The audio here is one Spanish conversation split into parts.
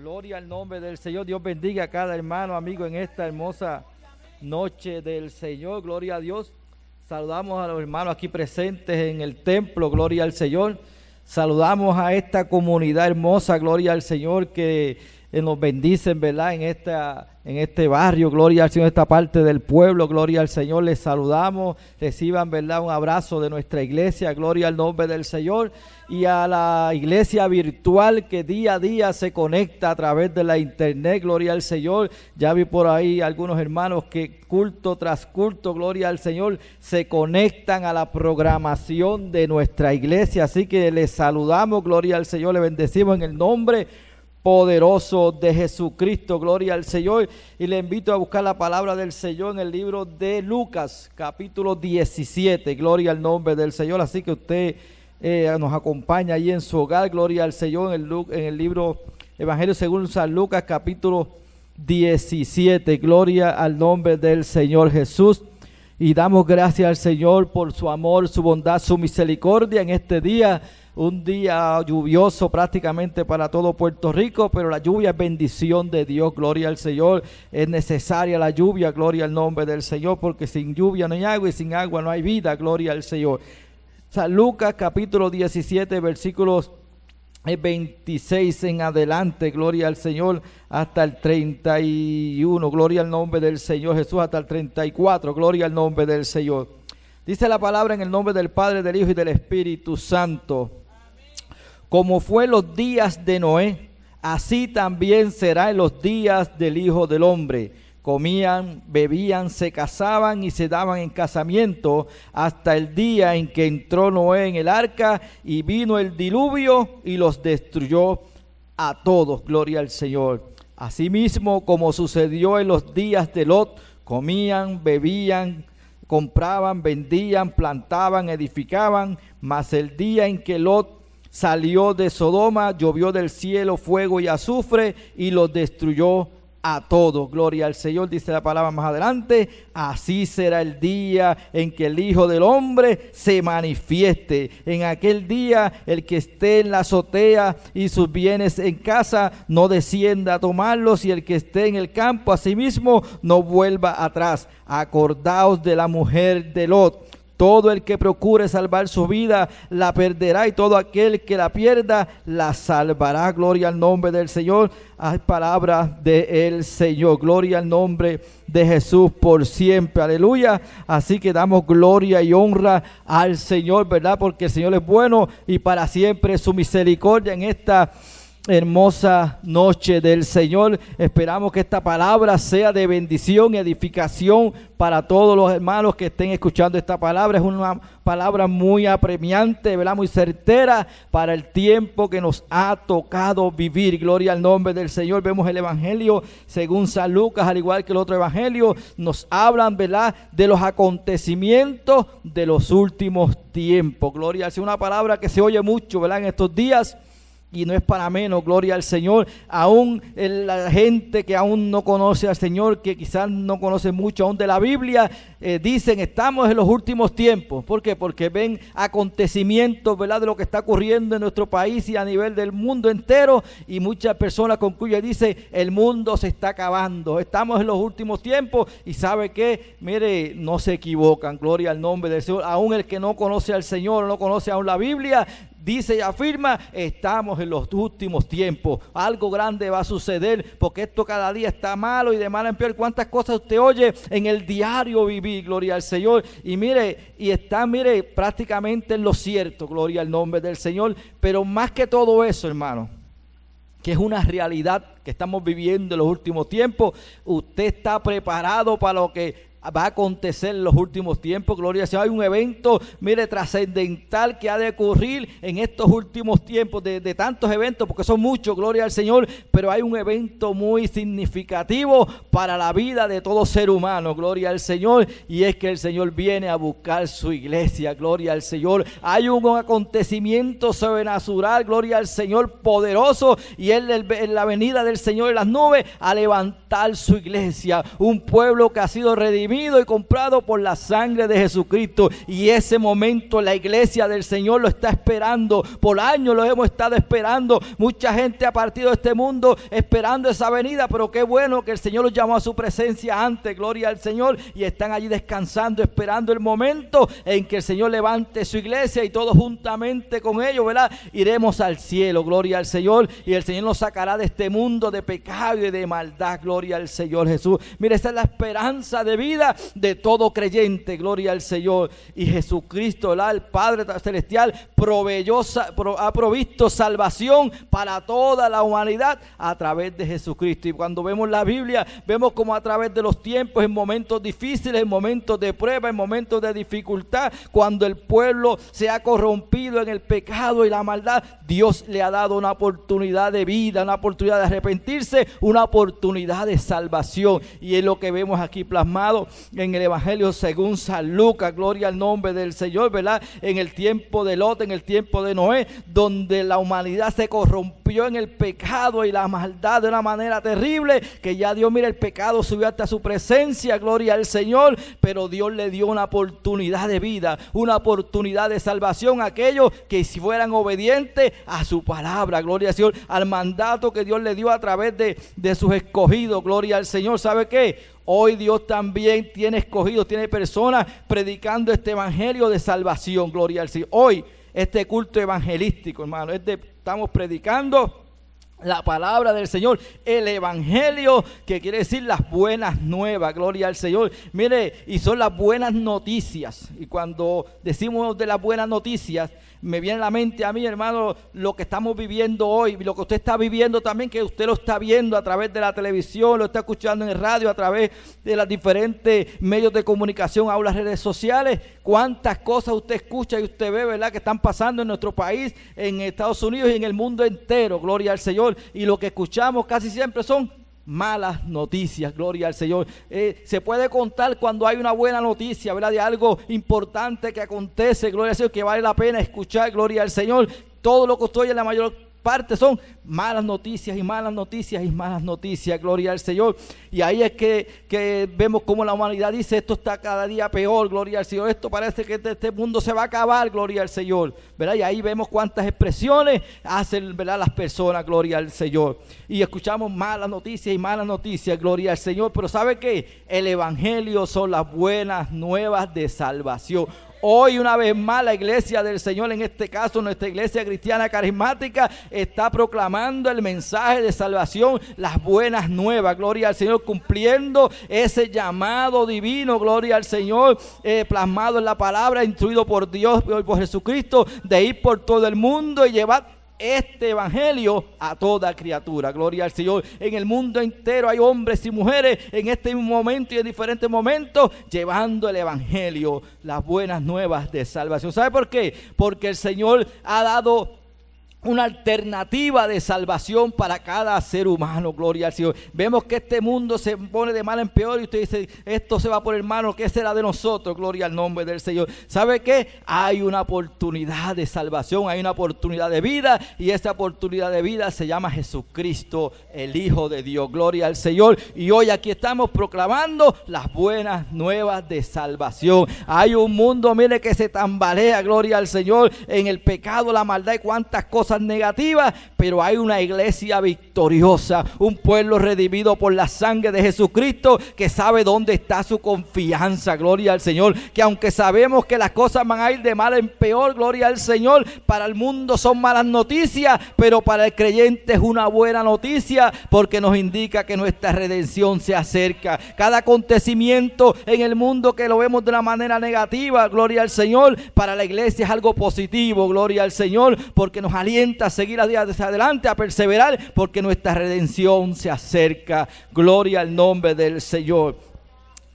Gloria al nombre del Señor. Dios bendiga a cada hermano, amigo, en esta hermosa noche del Señor. Gloria a Dios. Saludamos a los hermanos aquí presentes en el templo. Gloria al Señor. Saludamos a esta comunidad hermosa. Gloria al Señor que nos bendicen, ¿verdad? En esta en este barrio, gloria al Señor, esta parte del pueblo, gloria al Señor, les saludamos, reciban, ¿verdad? Un abrazo de nuestra iglesia, gloria al nombre del Señor y a la iglesia virtual que día a día se conecta a través de la internet, gloria al Señor. Ya vi por ahí algunos hermanos que culto tras culto, gloria al Señor, se conectan a la programación de nuestra iglesia, así que les saludamos, gloria al Señor, le bendecimos en el nombre poderoso de Jesucristo. Gloria al Señor. Y le invito a buscar la palabra del Señor en el libro de Lucas, capítulo 17. Gloria al nombre del Señor. Así que usted eh, nos acompaña ahí en su hogar. Gloria al Señor en el, en el libro Evangelio según San Lucas, capítulo 17. Gloria al nombre del Señor Jesús. Y damos gracias al Señor por su amor, su bondad, su misericordia en este día un día lluvioso prácticamente para todo Puerto Rico, pero la lluvia es bendición de Dios, gloria al Señor. Es necesaria la lluvia, gloria al nombre del Señor, porque sin lluvia no hay agua y sin agua no hay vida, gloria al Señor. San Lucas capítulo 17, versículos 26 en adelante, gloria al Señor, hasta el 31, gloria al nombre del Señor Jesús, hasta el 34, gloria al nombre del Señor. Dice la palabra en el nombre del Padre, del Hijo y del Espíritu Santo como fue los días de Noé, así también será en los días del Hijo del Hombre. Comían, bebían, se casaban y se daban en casamiento hasta el día en que entró Noé en el arca y vino el diluvio y los destruyó a todos. Gloria al Señor. Asimismo, como sucedió en los días de Lot, comían, bebían, compraban, vendían, plantaban, edificaban, mas el día en que Lot salió de Sodoma, llovió del cielo fuego y azufre y los destruyó a todos. Gloria al Señor, dice la palabra más adelante. Así será el día en que el Hijo del Hombre se manifieste. En aquel día el que esté en la azotea y sus bienes en casa no descienda a tomarlos y el que esté en el campo asimismo no vuelva atrás. Acordaos de la mujer de Lot todo el que procure salvar su vida la perderá y todo aquel que la pierda la salvará. Gloria al nombre del Señor. Hay palabras del Señor. Gloria al nombre de Jesús por siempre. Aleluya. Así que damos gloria y honra al Señor, ¿verdad? Porque el Señor es bueno y para siempre su misericordia en esta hermosa noche del Señor. Esperamos que esta palabra sea de bendición y edificación para todos los hermanos que estén escuchando esta palabra. Es una palabra muy apremiante, ¿verdad? muy certera para el tiempo que nos ha tocado vivir. Gloria al nombre del Señor. Vemos el Evangelio según San Lucas, al igual que el otro Evangelio, nos hablan ¿verdad? de los acontecimientos de los últimos tiempos. Gloria al Señor. Una palabra que se oye mucho ¿verdad? en estos días y no es para menos, gloria al Señor. Aún la gente que aún no conoce al Señor, que quizás no conoce mucho aún de la Biblia, eh, dicen, estamos en los últimos tiempos. ¿Por qué? Porque ven acontecimientos, ¿verdad? De lo que está ocurriendo en nuestro país y a nivel del mundo entero. Y muchas personas concluyen, dice, el mundo se está acabando. Estamos en los últimos tiempos y sabe que, mire, no se equivocan. Gloria al nombre del Señor. Aún el que no conoce al Señor, no conoce aún la Biblia, dice y afirma, estamos en los últimos tiempos. Algo grande va a suceder porque esto cada día está malo y de mal en peor. ¿Cuántas cosas usted oye en el diario vivir? Gloria al Señor. Y mire, y está, mire, prácticamente en lo cierto, gloria al nombre del Señor. Pero más que todo eso, hermano, que es una realidad que estamos viviendo en los últimos tiempos, usted está preparado para lo que va a acontecer en los últimos tiempos. Gloria al Señor. Hay un evento, mire, trascendental que ha de ocurrir en estos últimos tiempos, de, de, tantos eventos, porque son muchos, gloria al Señor, pero hay un evento muy significativo para la vida de todo ser humano, gloria al Señor, y es que el Señor viene a buscar su iglesia, gloria al Señor. Hay un acontecimiento sobrenatural, gloria al Señor, poderoso, y Él en la venida del Señor en las nubes a levantar su iglesia, un pueblo que ha sido redimido y comprado por la sangre de Jesucristo. Y ese momento la iglesia del Señor lo está esperando. Por años lo hemos estado esperando. Mucha gente ha partido de este mundo esperando esa venida, pero qué bueno que el Señor los llamó a su presencia antes. Gloria al Señor. Y están allí descansando, esperando el momento en que el Señor levante su iglesia y todos juntamente con ellos, ¿verdad? Iremos al cielo. Gloria al Señor. Y el Señor nos sacará de este mundo de pecado y de maldad. Gloria al Señor Jesús. Mire, esa es la esperanza de vida de todo creyente. Gloria al Señor. Y Jesucristo, el Padre Celestial, proveyó, ha provisto salvación para toda la humanidad a través de Jesucristo. Y cuando vemos la Biblia, vemos como a través de los tiempos, en momentos difíciles, en momentos de prueba, en momentos de dificultad, cuando el pueblo se ha corrompido en el pecado y la maldad, Dios le ha dado una oportunidad de vida, una oportunidad de arrepentirse, una oportunidad de salvación. Y es lo que vemos aquí plasmado en el Evangelio según San Lucas. Gloria al nombre del Señor, ¿verdad? En el tiempo de Lot, en el tiempo de Noé, donde la humanidad se corrompió en el pecado y la maldad de una manera terrible, que ya Dios, mira, el pecado subió hasta su presencia, gloria al Señor, pero Dios le dio una oportunidad de vida, una oportunidad de salvación a aquellos que si fueran obedientes a su palabra, gloria al Señor, al mandato que Dios le dio a través de, de sus escogidos, gloria al Señor. ¿Sabe qué? Hoy Dios también tiene escogidos, tiene personas predicando este evangelio de salvación, gloria al Señor. Hoy este culto evangelístico, hermano, estamos predicando la palabra del Señor, el Evangelio, que quiere decir las buenas nuevas, gloria al Señor. Mire, y son las buenas noticias. Y cuando decimos de las buenas noticias, me viene a la mente a mí, hermano, lo que estamos viviendo hoy, lo que usted está viviendo también, que usted lo está viendo a través de la televisión, lo está escuchando en radio, a través de los diferentes medios de comunicación, a las redes sociales. Cuántas cosas usted escucha y usted ve, ¿verdad?, que están pasando en nuestro país, en Estados Unidos y en el mundo entero, gloria al Señor. Y lo que escuchamos casi siempre son malas noticias, gloria al Señor. Eh, se puede contar cuando hay una buena noticia, ¿verdad? De algo importante que acontece, gloria al Señor, que vale la pena escuchar, gloria al Señor. Todo lo que estoy en la mayor parte son malas noticias y malas noticias y malas noticias, gloria al Señor. Y ahí es que, vemos como la humanidad dice, esto está cada día peor, gloria al Señor, esto parece que este, este, mundo se va a acabar, gloria al Señor. ¿verdad? Y ahí vemos cuántas expresiones hacen ¿verdad? las personas, gloria al Señor. Y escuchamos malas noticias y malas noticias, gloria al Señor. Pero ¿sabe qué? El Evangelio son las buenas nuevas de salvación. Hoy una vez más la iglesia del Señor, en este caso nuestra iglesia cristiana carismática, está proclamando el mensaje de salvación, las buenas nuevas, gloria al Señor, cumpliendo ese llamado divino, gloria al Señor, eh, plasmado en la palabra, instruido por Dios, por Jesucristo, de ir por todo el mundo y llevar este evangelio a toda criatura. Gloria al Señor. En el mundo entero hay hombres y mujeres en este momento y en diferentes momentos llevando el evangelio, las buenas nuevas de salvación. ¿Sabe por qué? Porque el Señor ha dado una alternativa de salvación para cada ser humano, gloria al Señor. Vemos que este mundo se pone de mal en peor y usted dice, esto se va por hermano, ¿qué será de nosotros? Gloria al nombre del Señor. ¿Sabe qué? Hay una oportunidad de salvación, hay una oportunidad de vida y esa oportunidad de vida se llama Jesucristo, el Hijo de Dios. Gloria al Señor. Y hoy aquí estamos proclamando las buenas nuevas de salvación. Hay un mundo, mire, que se tambalea, gloria al Señor, en el pecado, la maldad y cuántas cosas negativas, pero hay una iglesia un pueblo redimido por la sangre de Jesucristo que sabe dónde está su confianza, gloria al Señor, que aunque sabemos que las cosas van a ir de mal en peor, gloria al Señor, para el mundo son malas noticias, pero para el creyente es una buena noticia porque nos indica que nuestra redención se acerca. Cada acontecimiento en el mundo que lo vemos de una manera negativa, gloria al Señor, para la iglesia es algo positivo, gloria al Señor, porque nos alienta a seguir hacia adelante, a perseverar, porque nuestra redención se acerca. Gloria al nombre del Señor.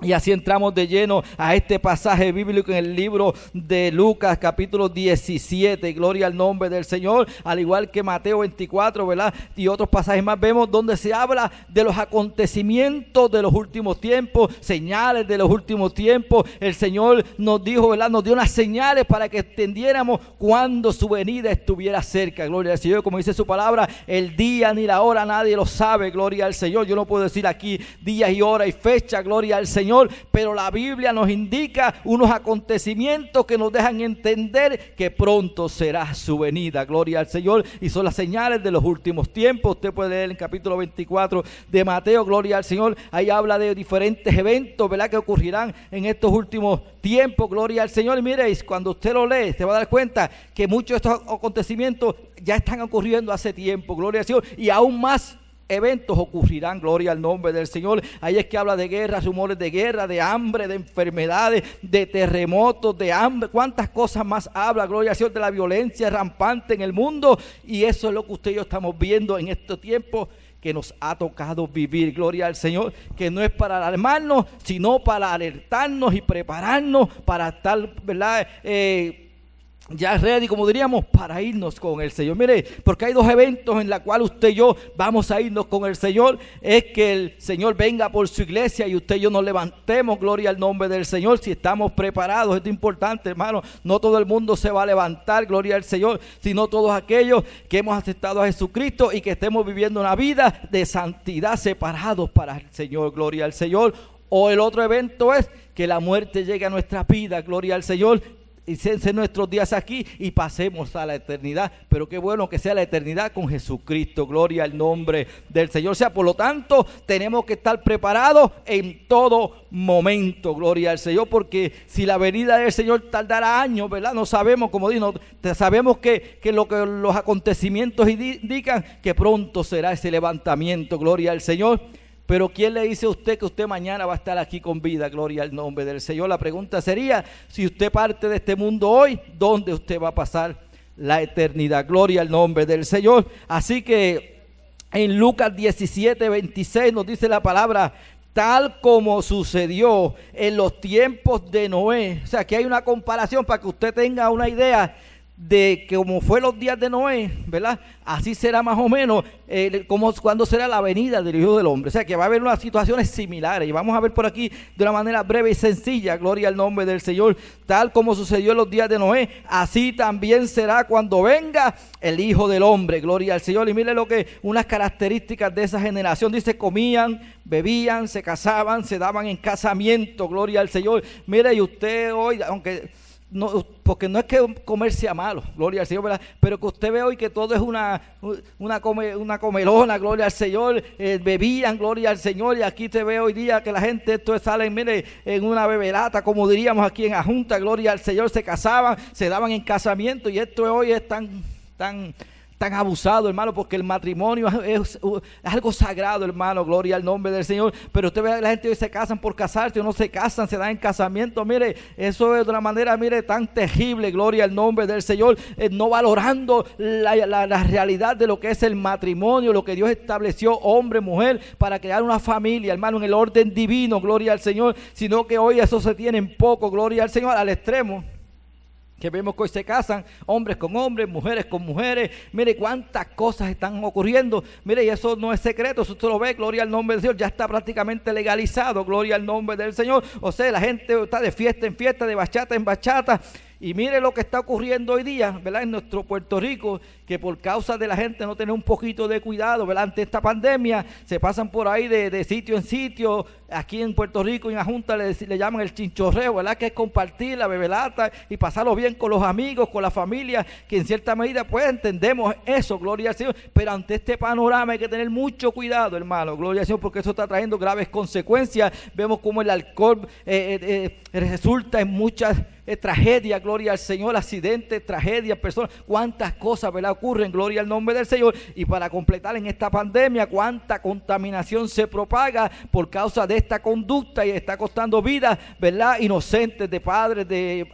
Y así entramos de lleno a este pasaje bíblico en el libro de Lucas capítulo 17. Gloria al nombre del Señor. Al igual que Mateo 24, ¿verdad? Y otros pasajes más vemos donde se habla de los acontecimientos de los últimos tiempos, señales de los últimos tiempos. El Señor nos dijo, ¿verdad? Nos dio unas señales para que entendiéramos cuando su venida estuviera cerca. Gloria al Señor. Como dice su palabra, el día ni la hora nadie lo sabe. Gloria al Señor. Yo no puedo decir aquí días y horas y fecha. Gloria al Señor Pero la Biblia nos indica unos acontecimientos que nos dejan entender que pronto será su venida. Gloria al Señor. Y son las señales de los últimos tiempos. Usted puede leer en capítulo 24 de Mateo, gloria al Señor. Ahí habla de diferentes eventos, ¿verdad? Que ocurrirán en estos últimos tiempos, gloria al Señor. Y miréis, cuando usted lo lee, se va a dar cuenta que muchos de estos acontecimientos ya están ocurriendo hace tiempo, gloria al Señor. Y aún más eventos ocurrirán, gloria al nombre del Señor. Ahí es que habla de guerras, rumores de guerra, de hambre, de enfermedades, de terremotos, de hambre. ¿Cuántas cosas más habla, gloria al Señor, de la violencia rampante en el mundo? Y eso es lo que usted y yo estamos viendo en estos tiempos que nos ha tocado vivir, gloria al Señor, que no es para alarmarnos, sino para alertarnos y prepararnos para estar, ¿verdad? Eh, ya ready, como diríamos, para irnos con el Señor. Mire, porque hay dos eventos en los cuales usted y yo vamos a irnos con el Señor. Es que el Señor venga por su iglesia y usted y yo nos levantemos, gloria al nombre del Señor, si estamos preparados. Esto es importante, hermano. No todo el mundo se va a levantar, gloria al Señor, sino todos aquellos que hemos aceptado a Jesucristo y que estemos viviendo una vida de santidad separados para el Señor, gloria al Señor. O el otro evento es que la muerte llegue a nuestra vida, gloria al Señor, y sean nuestros días aquí y pasemos a la eternidad. Pero qué bueno que sea la eternidad con Jesucristo. Gloria al nombre del Señor. O sea, por lo tanto, tenemos que estar preparados en todo momento. Gloria al Señor. Porque si la venida del Señor tardará años, ¿verdad? No sabemos, como digo, sabemos que, que lo que los acontecimientos indican que pronto será ese levantamiento. Gloria al Señor. Pero ¿quién le dice a usted que usted mañana va a estar aquí con vida? Gloria al nombre del Señor. La pregunta sería, si usted parte de este mundo hoy, ¿dónde usted va a pasar la eternidad? Gloria al nombre del Señor. Así que en Lucas 17, 26 nos dice la palabra, tal como sucedió en los tiempos de Noé. O sea, que hay una comparación para que usted tenga una idea de que como fue los días de Noé, ¿verdad? Así será más o menos eh, como cuando será la venida del Hijo del Hombre. O sea que va a haber unas situaciones similares. Y vamos a ver por aquí de una manera breve y sencilla, gloria al nombre del Señor, tal como sucedió en los días de Noé, así también será cuando venga el Hijo del Hombre, gloria al Señor. Y mire lo que unas características de esa generación, dice, comían, bebían, se casaban, se daban en casamiento, gloria al Señor. Mire, y usted hoy, aunque no, porque no es que comer sea malo, gloria al Señor, ¿verdad? pero que usted ve hoy que todo es una, una, una comelona, gloria al Señor, eh, bebían, gloria al Señor, y aquí te ve hoy día que la gente esto sale, mire, en una beberata, como diríamos aquí en la Junta, gloria al Señor, se casaban, se daban en casamiento, y esto hoy es tan, tan tan abusado, hermano, porque el matrimonio es, algo sagrado, hermano, gloria al nombre del Señor. Pero usted ve a la gente hoy se casan por casarse o no se casan, se dan en casamiento. Mire, eso es de una manera, mire, tan terrible, gloria al nombre del Señor, eh, no valorando la, la, realidad de lo que es el matrimonio, lo que Dios estableció, hombre, mujer, para crear una familia, hermano, en el orden divino, gloria al Señor, sino que hoy eso se tiene en poco, gloria al Señor, al extremo que vemos que hoy se casan hombres con hombres, mujeres con mujeres. Mire cuántas cosas están ocurriendo. Mire, y eso no es secreto, eso usted lo ve, gloria al nombre del Señor, ya está prácticamente legalizado, gloria al nombre del Señor. O sea, la gente está de fiesta en fiesta, de bachata en bachata. Y mire lo que está ocurriendo hoy día, ¿verdad? En nuestro Puerto Rico, que por causa de la gente no tener un poquito de cuidado, ¿verdad? Ante esta pandemia, se pasan por ahí de, sitio en sitio. Aquí en Puerto Rico, en la Junta, le, le, llaman el chinchorreo, ¿verdad? Que es compartir la bebelata y pasarlo bien con los amigos, con la familia, que en cierta medida, pues entendemos eso, gloria al Señor. Pero ante este panorama hay que tener mucho cuidado, hermano, gloria al Señor, porque eso está trayendo graves consecuencias. Vemos cómo el alcohol eh, eh, eh, resulta en muchas tragedia, gloria al Señor, accidentes, tragedias, personas, cuántas cosas, ¿verdad? Ocurren, gloria al nombre del Señor. Y para completar en esta pandemia, cuánta contaminación se propaga por causa de esta conducta y está costando vidas, ¿verdad? Inocentes de padres, de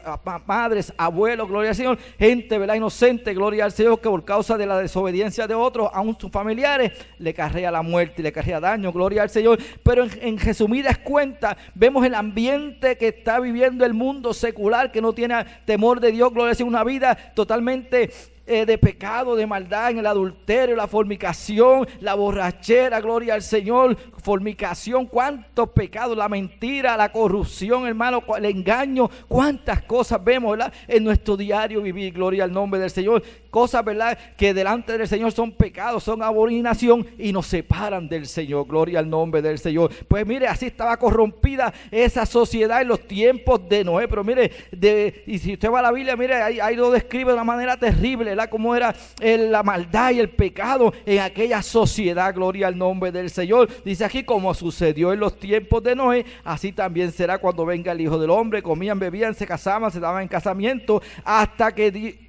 madres, abuelos, gloria al Señor, gente, ¿verdad? Inocente, gloria al Señor, que por causa de la desobediencia de otros, aún sus familiares, le carrea la muerte y le carrea daño, gloria al Señor. Pero en, en resumidas cuentas, vemos el ambiente que está viviendo el mundo secular que no tiene temor de Dios, gloria a Dios, una vida totalmente eh, de pecado, de maldad, en el adulterio, la fornicación, la borrachera, gloria al Señor, fornicación, cuántos pecados, la mentira, la corrupción, hermano, el engaño, cuántas cosas vemos en nuestro diario vivir, gloria al nombre del Señor cosas, ¿verdad? Que delante del Señor son pecados, son abominación y nos separan del Señor. Gloria al nombre del Señor. Pues mire, así estaba corrompida esa sociedad en los tiempos de Noé. Pero mire, de, y si usted va a la Biblia, mire, ahí, ahí lo describe de una manera terrible, ¿verdad? Cómo era la maldad y el pecado en aquella sociedad. Gloria al nombre del Señor. Dice aquí, como sucedió en los tiempos de Noé, así también será cuando venga el Hijo del Hombre. Comían, bebían, se casaban, se daban en casamiento, hasta que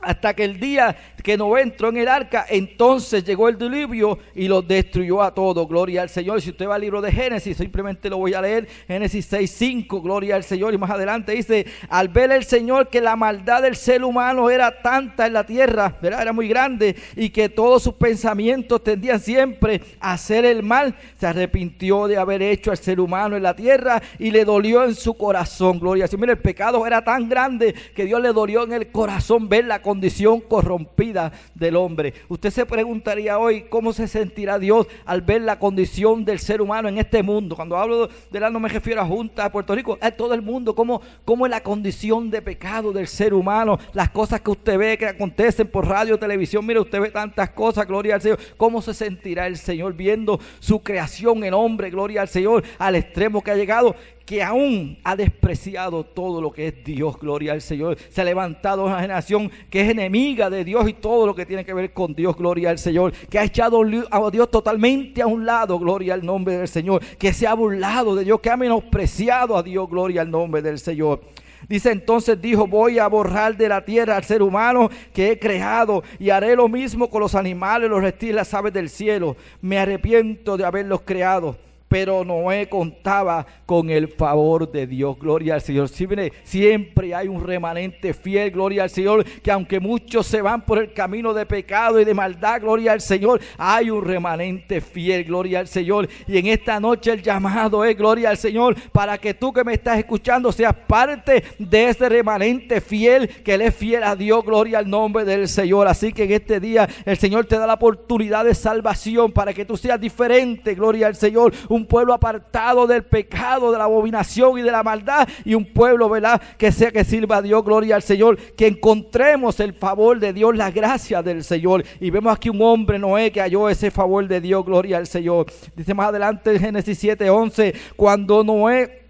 hasta que el día que no entró en el arca, entonces llegó el diluvio y los destruyó a todos. Gloria al Señor. Si usted va al libro de Génesis, simplemente lo voy a leer. Génesis 6, 5, gloria al Señor. Y más adelante dice, al ver el Señor que la maldad del ser humano era tanta en la tierra, ¿verdad? era muy grande, y que todos sus pensamientos tendían siempre a hacer el mal, se arrepintió de haber hecho al ser humano en la tierra y le dolió en su corazón. Gloria al Señor. Mira, el pecado era tan grande que Dios le dolió en el corazón ver la condición corrompida del hombre. Usted se preguntaría hoy cómo se sentirá Dios al ver la condición del ser humano en este mundo. Cuando hablo de la no me refiero a Junta de Puerto Rico, es todo el mundo, cómo, cómo es la condición de pecado del ser humano, las cosas que usted ve que acontecen por radio, televisión, mire, usted ve tantas cosas, gloria al Señor. ¿Cómo se sentirá el Señor viendo su creación en hombre, gloria al Señor, al extremo que ha llegado? Que aún ha despreciado todo lo que es Dios, gloria al Señor. Se ha levantado una generación que es enemiga de Dios y todo lo que tiene que ver con Dios, gloria al Señor. Que ha echado a Dios totalmente a un lado, gloria al nombre del Señor. Que se ha burlado de Dios, que ha menospreciado a Dios, gloria al nombre del Señor. Dice entonces, dijo, voy a borrar de la tierra al ser humano que he creado y haré lo mismo con los animales, los reptiles, las aves del cielo. Me arrepiento de haberlos creado pero Noé contaba con el favor de Dios. Gloria al Señor. siempre hay un remanente fiel, gloria al Señor, que aunque muchos se van por el camino de pecado y de maldad, gloria al Señor, hay un remanente fiel, gloria al Señor. Y en esta noche el llamado es, gloria al Señor, para que tú que me estás escuchando seas parte de ese remanente fiel, que Él es fiel a Dios, gloria al nombre del Señor. Así que en este día el Señor te da la oportunidad de salvación para que tú seas diferente, gloria al Señor pueblo apartado del pecado, de la abominación y de la maldad, y un pueblo, ¿verdad? Que sea que sirva a Dios, gloria al Señor, que encontremos el favor de Dios, la gracia del Señor. Y vemos aquí un hombre, Noé, que halló ese favor de Dios, gloria al Señor. Dice más adelante en Génesis 7, 11, cuando Noé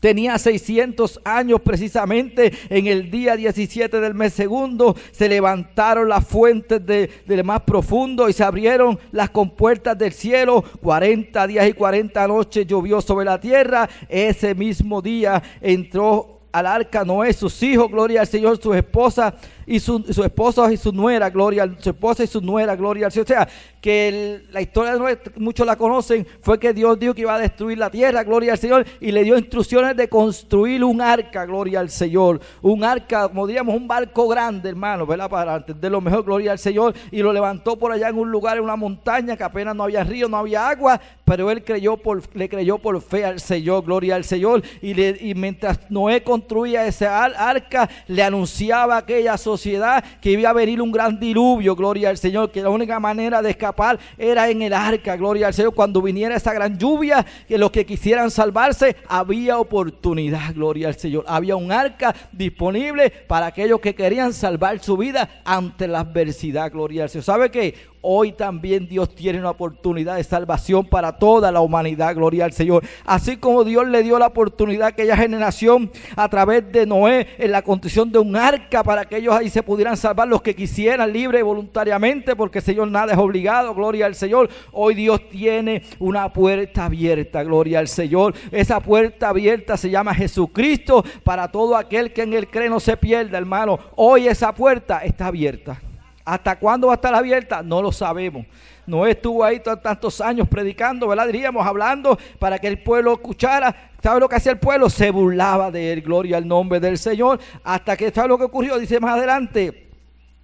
Tenía 600 años precisamente en el día 17 del mes segundo. Se levantaron las fuentes del más profundo y se abrieron las compuertas del cielo. 40 días y 40 noches llovió sobre la tierra. Ese mismo día entró al arca Noé, sus hijos, gloria al Señor, su esposa y su, su esposo y su nuera, gloria, su esposa y su nuera, gloria al Señor. O sea, que la historia de muchos la conocen, fue que Dios dijo que iba a destruir la tierra, gloria al Señor, y le dio instrucciones de construir un arca, gloria al Señor. Un arca, como diríamos, un barco grande, hermano, ¿verdad? Para entender lo mejor, gloria al Señor. Y lo levantó por allá en un lugar, en una montaña, que apenas no había río, no había agua, pero él creyó por, le creyó por fe al Señor, gloria al Señor. Y, mientras Noé construía ese arca, le anunciaba aquella sociedad que iba a venir un gran diluvio, gloria al Señor, que la única manera de escapar era en el arca, gloria al Señor. Cuando viniera esa gran lluvia, que los que quisieran salvarse, había oportunidad, gloria al Señor. Había un arca disponible para aquellos que querían salvar su vida ante la adversidad, gloria al Señor. ¿Sabe qué? Hoy también Dios tiene una oportunidad de salvación para toda la humanidad, gloria al Señor. Así como Dios le dio la oportunidad a aquella generación a través de Noé en la condición de un arca para que ellos ahí se pudieran salvar los que quisieran libre y voluntariamente, porque Señor nada es obligado, gloria al Señor. Hoy Dios tiene una puerta abierta, gloria al Señor. Esa puerta abierta se llama Jesucristo para todo aquel que en él cree no se pierda, hermano. Hoy esa puerta está abierta. ¿Hasta cuándo va a estar abierta? No lo sabemos. No estuvo ahí tantos años predicando, ¿verdad? Diríamos, hablando para que el pueblo escuchara. ¿Sabe lo que hacía el pueblo? Se burlaba de él, gloria al nombre del Señor. Hasta que, ¿sabe lo que ocurrió? Dice más adelante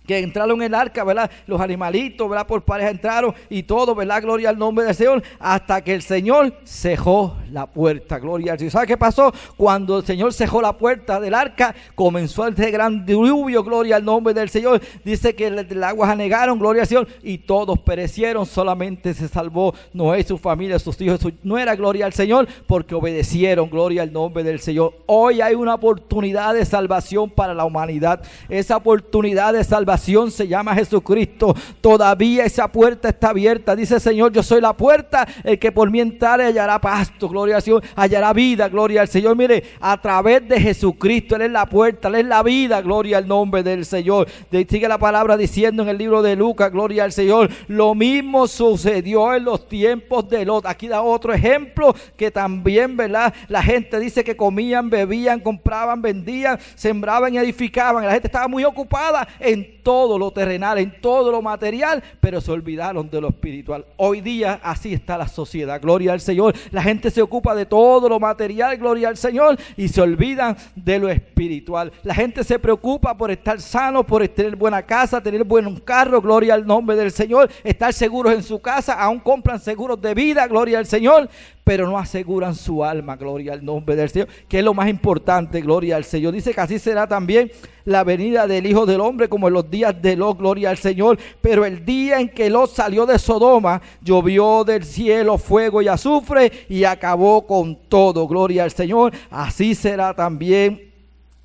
que entraron en el arca, ¿verdad? Los animalitos, ¿verdad? Por pareja entraron y todo, ¿verdad? Gloria al nombre del Señor, hasta que el Señor cejó la puerta, gloria al Señor. ¿Sabe qué pasó? Cuando el Señor cejó la puerta del arca, comenzó ese gran diluvio, gloria al nombre del Señor. Dice que el, agua anegaron, gloria al Señor, y todos perecieron, solamente se salvó Noé, su familia, sus hijos, su era gloria al Señor, porque obedecieron, gloria al nombre del Señor. Hoy hay una oportunidad de salvación para la humanidad, esa oportunidad de salvación se llama Jesucristo. Todavía esa puerta está abierta. Dice Señor, yo soy la puerta. El que por mí entrare hallará pasto. Gloria al Señor. Hallará vida. Gloria al Señor. Mire, a través de Jesucristo. Él es la puerta. Él es la vida. Gloria al nombre del Señor. Sigue la palabra diciendo en el libro de Lucas. Gloria al Señor. Lo mismo sucedió en los tiempos de Lot. Aquí da otro ejemplo que también, ¿verdad? La gente dice que comían, bebían, compraban, vendían, sembraban y edificaban. La gente estaba muy ocupada en todo lo terrenal, en todo lo material, pero se olvidaron de lo espiritual. Hoy día así está la sociedad. Gloria al Señor. La gente se ocupa de todo lo material, gloria al Señor, y se olvidan de lo espiritual. La gente se preocupa por estar sano, por tener buena casa, tener buen carro, gloria al nombre del Señor, estar seguros en su casa, aún compran seguros de vida, gloria al Señor, pero no aseguran su alma, gloria al nombre del Señor, que es lo más importante, gloria al Señor. Dice que así será también la venida del Hijo del Hombre, como en los días de Lot, gloria al Señor. Pero el día en que Lot salió de Sodoma, llovió del cielo fuego y azufre y acabó con todo, gloria al Señor. Así será también,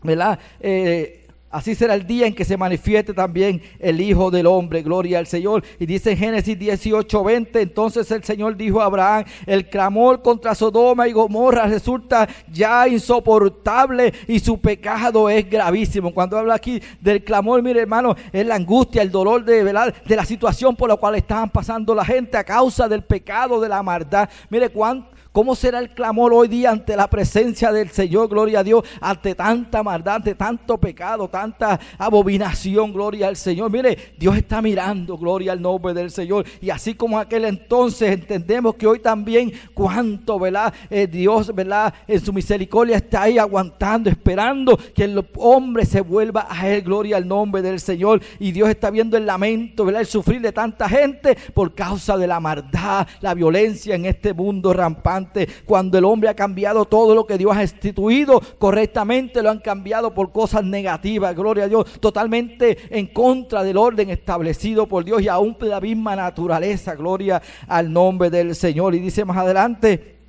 ¿verdad? Eh, Así será el día en que se manifieste también el Hijo del Hombre. Gloria al Señor. Y dice en Génesis 18, 20. Entonces el Señor dijo a Abraham: El clamor contra Sodoma y Gomorra resulta ya insoportable y su pecado es gravísimo. Cuando habla aquí del clamor, mire hermano, es la angustia, el dolor de, de la situación por la cual estaban pasando la gente a causa del pecado, de la maldad. Mire cuánto ¿Cómo será el clamor hoy día ante la presencia del Señor? Gloria a Dios, ante tanta maldad, ante tanto pecado, tanta abominación, gloria al Señor. Mire, Dios está mirando, gloria al nombre del Señor. Y así como aquel entonces entendemos que hoy también cuánto, ¿verdad? Eh, Dios, ¿verdad? En su misericordia está ahí aguantando, esperando que el hombre se vuelva a Él, gloria al nombre del Señor. Y Dios está viendo el lamento, ¿verdad? El sufrir de tanta gente por causa de la maldad, la violencia en este mundo rampante cuando el hombre ha cambiado todo lo que Dios ha instituido correctamente, lo han cambiado por cosas negativas, gloria a Dios, totalmente en contra del orden establecido por Dios y aún de la misma naturaleza, gloria al nombre del Señor. Y dice más adelante,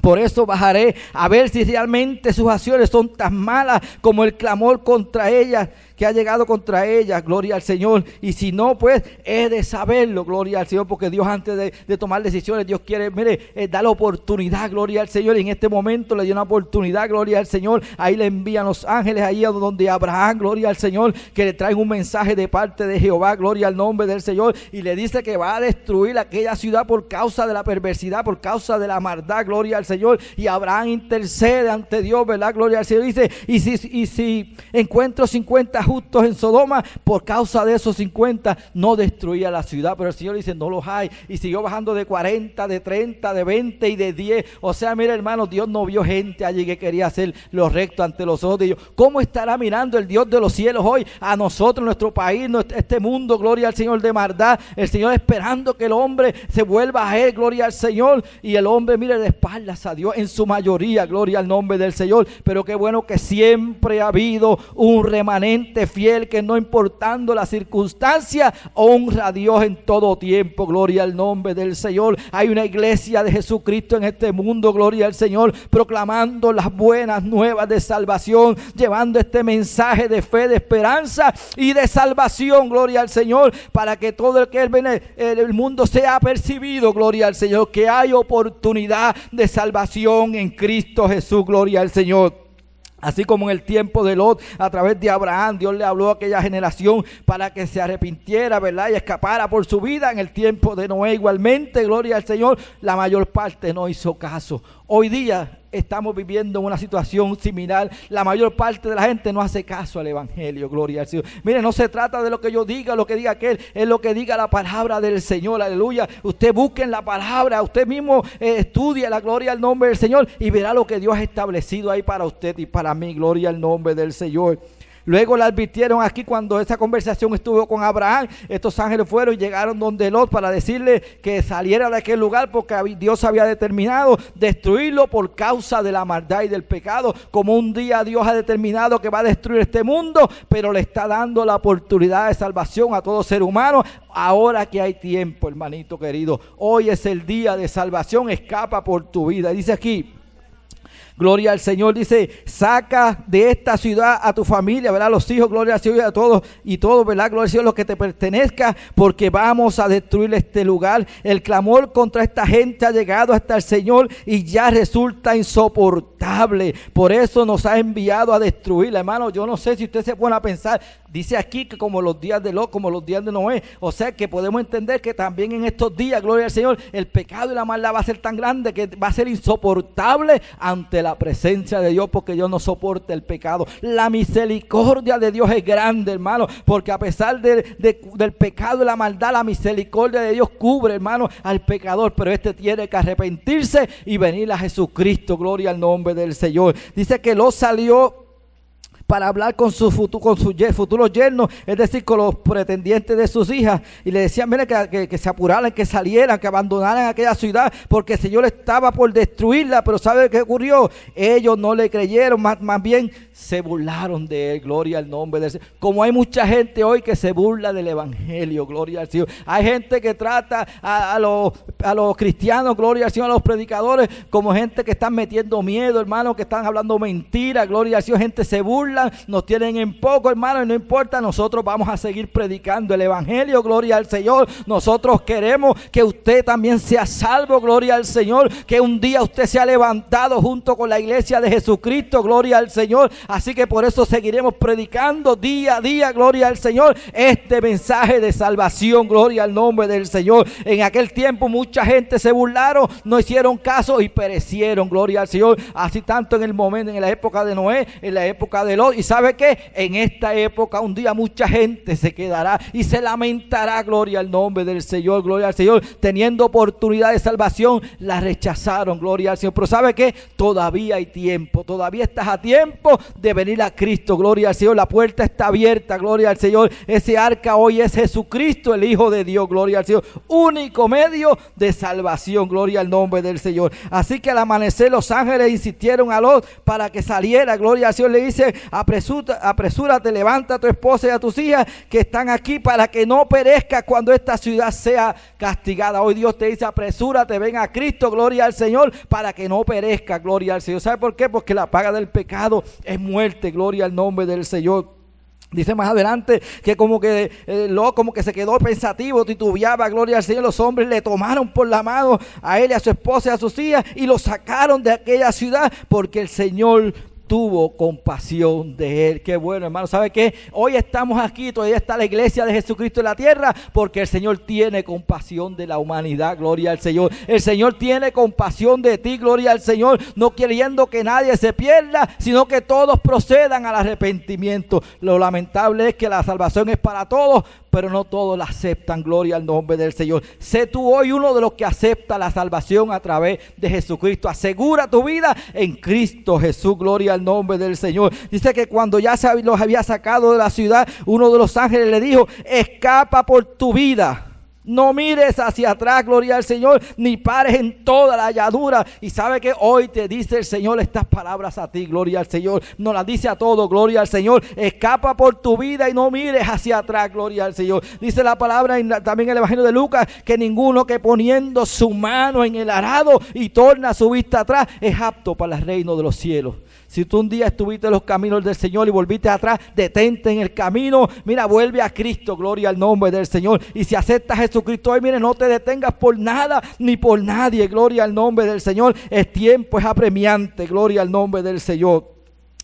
por eso bajaré a ver si realmente sus acciones son tan malas como el clamor contra ellas que ha llegado contra ella, gloria al Señor. Y si no, pues he de saberlo, gloria al Señor, porque Dios antes de, tomar decisiones, Dios quiere, mire, eh, dar la oportunidad, gloria al Señor. Y en este momento le dio una oportunidad, gloria al Señor. Ahí le envían los ángeles, ahí donde Abraham, gloria al Señor, que le traen un mensaje de parte de Jehová, gloria al nombre del Señor. Y le dice que va a destruir aquella ciudad por causa de la perversidad, por causa de la maldad, gloria al Señor. Y Abraham intercede ante Dios, ¿verdad? Gloria al Señor. Dice, y si, y si encuentro 50 justos en Sodoma, por causa de esos 50 no destruía la ciudad. Pero el Señor dice, no los hay. Y siguió bajando de 40, de 30, de 20 y de 10. O sea, mira hermano, Dios no vio gente allí que quería hacer lo recto ante los ojos de Dios. ¿Cómo estará mirando el Dios de los cielos hoy a nosotros, nuestro país, este mundo? Gloria al Señor de maldad. El Señor esperando que el hombre se vuelva a Él, gloria al Señor. Y el hombre mire de espaldas a Dios en su mayoría, gloria al nombre del Señor. Pero qué bueno que siempre ha habido un remanente fiel que no importando la circunstancia, honra a Dios en todo tiempo. Gloria al nombre del Señor. Hay una iglesia de Jesucristo en este mundo, gloria al Señor, proclamando las buenas nuevas de salvación, llevando este mensaje de fe, de esperanza y de salvación, gloria al Señor, para que todo el que viene, el mundo sea percibido, gloria al Señor, que hay oportunidad de salvación en Cristo Jesús, gloria al Señor. Así como en el tiempo de Lot, a través de Abraham, Dios le habló a aquella generación para que se arrepintiera, ¿verdad? Y escapara por su vida. En el tiempo de Noé igualmente, gloria al Señor, la mayor parte no hizo caso. Hoy día estamos viviendo una situación similar. La mayor parte de la gente no hace caso al Evangelio, gloria al Señor. Mire, no se trata de lo que yo diga, lo que diga aquel, es lo que diga la palabra del Señor, aleluya. Usted busque en la palabra, usted mismo eh, estudie la gloria al nombre del Señor y verá lo que Dios ha establecido ahí para usted y para mí, gloria al nombre del Señor. Luego le advirtieron aquí cuando esa conversación estuvo con Abraham. Estos ángeles fueron y llegaron donde Lot para decirle que saliera de aquel lugar porque Dios había determinado destruirlo por causa de la maldad y del pecado. Como un día Dios ha determinado que va a destruir este mundo, pero le está dando la oportunidad de salvación a todo ser humano. Ahora que hay tiempo, hermanito querido, hoy es el día de salvación. Escapa por tu vida. Dice aquí. Gloria al Señor. Dice, saca de esta ciudad a tu familia, ¿verdad? Los hijos, gloria al Señor y a todos y todos, ¿verdad? Gloria al Señor, los que te pertenezca, porque vamos a destruir este lugar. El clamor contra esta gente ha llegado hasta el Señor y ya resulta insoportable. Por eso nos ha enviado a destruirla, hermano. Yo no sé si usted se pone a pensar, dice aquí que como los días de Lot, como los días de Noé. O sea que podemos entender que también en estos días, gloria al Señor, el pecado y la maldad va a ser tan grande que va a ser insoportable ante la presencia de Dios porque Dios no soporta el pecado. La misericordia de Dios es grande, hermano, porque a pesar del pecado y la maldad, la misericordia de Dios cubre, hermano, al pecador, pero este tiene que arrepentirse y venir a Jesucristo. Gloria al nombre del Señor. Dice que lo salió para hablar con su, futuro, con su futuro yerno, es decir, con los pretendientes de sus hijas. Y le decían, mire, que, se apuraran, que salieran, que abandonaran aquella ciudad, porque el Señor estaba por destruirla. Pero ¿sabe qué ocurrió? Ellos no le creyeron, más, bien se burlaron de él. Gloria al nombre del Señor. Como hay mucha gente hoy que se burla del Evangelio, gloria al Señor. Hay gente que trata a, los, cristianos, gloria al Señor, a los predicadores, como gente que están metiendo miedo, hermano, que están hablando mentiras, gloria al Señor. Gente se burla nos tienen en poco, hermano, y no importa, nosotros vamos a seguir predicando el Evangelio, gloria al Señor. Nosotros queremos que usted también sea salvo, gloria al Señor, que un día usted sea levantado junto con la iglesia de Jesucristo, gloria al Señor. Así que por eso seguiremos predicando día a día, gloria al Señor, este mensaje de salvación, gloria al nombre del Señor. En aquel tiempo mucha gente se burlaron, no hicieron caso y perecieron, gloria al Señor. Así tanto en el momento, en la época de Noé, en la época de Lot y sabe que en esta época un día mucha gente se quedará y se lamentará, gloria al nombre del Señor, gloria al Señor, teniendo oportunidad de salvación, la rechazaron, gloria al Señor. Pero sabe que todavía hay tiempo, todavía estás a tiempo de venir a Cristo, gloria al Señor. La puerta está abierta, gloria al Señor. Ese arca hoy es Jesucristo, el Hijo de Dios, gloria al Señor. Único medio de salvación, gloria al nombre del Señor. Así que al amanecer los ángeles insistieron a Lot para que saliera, gloria al Señor. Le dice, apresúrate, levanta a tu esposa y a tus hijas que están aquí para que no perezca cuando esta ciudad sea castigada. Hoy Dios te dice, apresúrate, ven a Cristo, gloria al Señor, para que no perezca, gloria al Señor. ¿Sabe por qué? Porque la paga del pecado es muerte, gloria al nombre del Señor. Dice más adelante que como que eh, lo, como que se quedó pensativo, titubeaba, gloria al Señor. Los hombres le tomaron por la mano a él a su esposa y a sus hijas y lo sacaron de aquella ciudad porque el Señor tuvo compasión de él. Qué bueno, hermano. ¿Sabe qué? Hoy estamos aquí, todavía está la iglesia de Jesucristo en la tierra, porque el Señor tiene compasión de la humanidad. Gloria al Señor. El Señor tiene compasión de ti, gloria al Señor. No queriendo que nadie se pierda, sino que todos procedan al arrepentimiento. Lo lamentable es que la salvación es para todos, pero no todos la aceptan. Gloria al nombre del Señor. Sé tú hoy uno de los que acepta la salvación a través de Jesucristo. Asegura tu vida en Cristo Jesús. Gloria al nombre del Señor. Dice que cuando ya se los había sacado de la ciudad, uno de los ángeles le dijo, escapa por tu vida. No mires hacia atrás, gloria al Señor, ni pares en toda la halladura. Y sabe que hoy te dice el Señor estas palabras a ti, gloria al Señor. Nos las dice a todos, gloria al Señor. Escapa por tu vida y no mires hacia atrás, gloria al Señor. Dice la palabra también en el Evangelio de Lucas que ninguno que poniendo su mano en el arado y torna su vista atrás es apto para el reino de los cielos. Si tú un día estuviste en los caminos del Señor y volviste atrás, detente en el camino. Mira, vuelve a Cristo, gloria al nombre del Señor. Y si aceptas a Jesucristo hoy, mire, no te detengas por nada ni por nadie, gloria al nombre del Señor. Es tiempo, es apremiante, gloria al nombre del Señor.